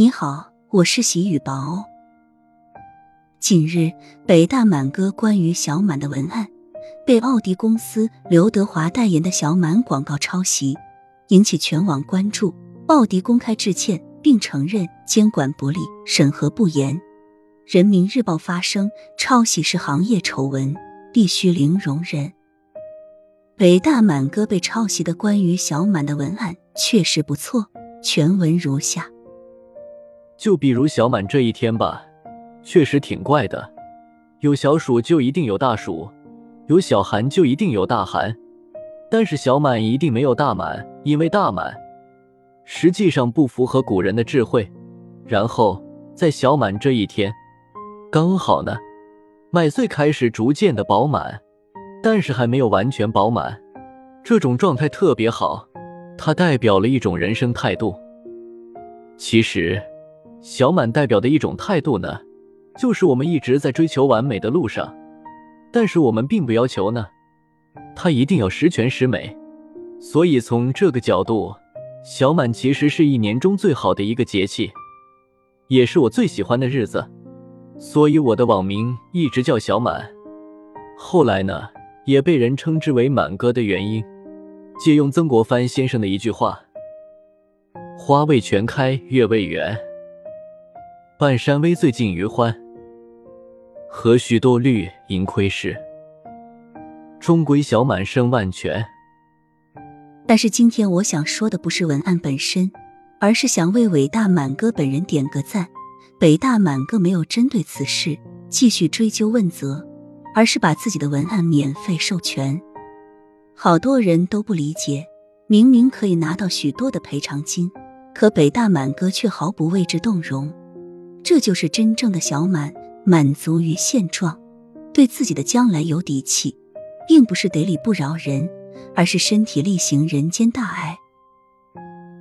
你好，我是喜雨薄。近日，北大满哥关于小满的文案被奥迪公司刘德华代言的小满广告抄袭，引起全网关注。奥迪公开致歉，并承认监管不力、审核不严。人民日报发声：抄袭是行业丑闻，必须零容忍。北大满哥被抄袭的关于小满的文案确实不错，全文如下。就比如小满这一天吧，确实挺怪的。有小暑就一定有大暑，有小寒就一定有大寒，但是小满一定没有大满，因为大满实际上不符合古人的智慧。然后在小满这一天，刚好呢，麦穗开始逐渐的饱满，但是还没有完全饱满，这种状态特别好，它代表了一种人生态度。其实。小满代表的一种态度呢，就是我们一直在追求完美的路上，但是我们并不要求呢，它一定要十全十美。所以从这个角度，小满其实是一年中最好的一个节气，也是我最喜欢的日子。所以我的网名一直叫小满。后来呢，也被人称之为满哥的原因，借用曾国藩先生的一句话：“花未全开月未圆。”半山微醉尽余欢，何须多虑盈亏事？终归小满胜万全。但是今天我想说的不是文案本身，而是想为伟大满哥本人点个赞。北大满哥没有针对此事继续追究问责，而是把自己的文案免费授权。好多人都不理解，明明可以拿到许多的赔偿金，可北大满哥却毫不为之动容。这就是真正的小满，满足于现状，对自己的将来有底气，并不是得理不饶人，而是身体力行人间大爱。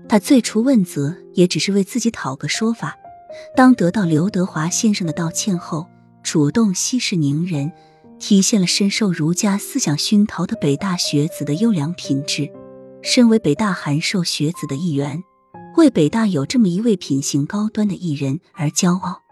他最初问责，也只是为自己讨个说法。当得到刘德华先生的道歉后，主动息事宁人，体现了深受儒家思想熏陶的北大学子的优良品质。身为北大函授学子的一员。为北大有这么一位品行高端的艺人而骄傲。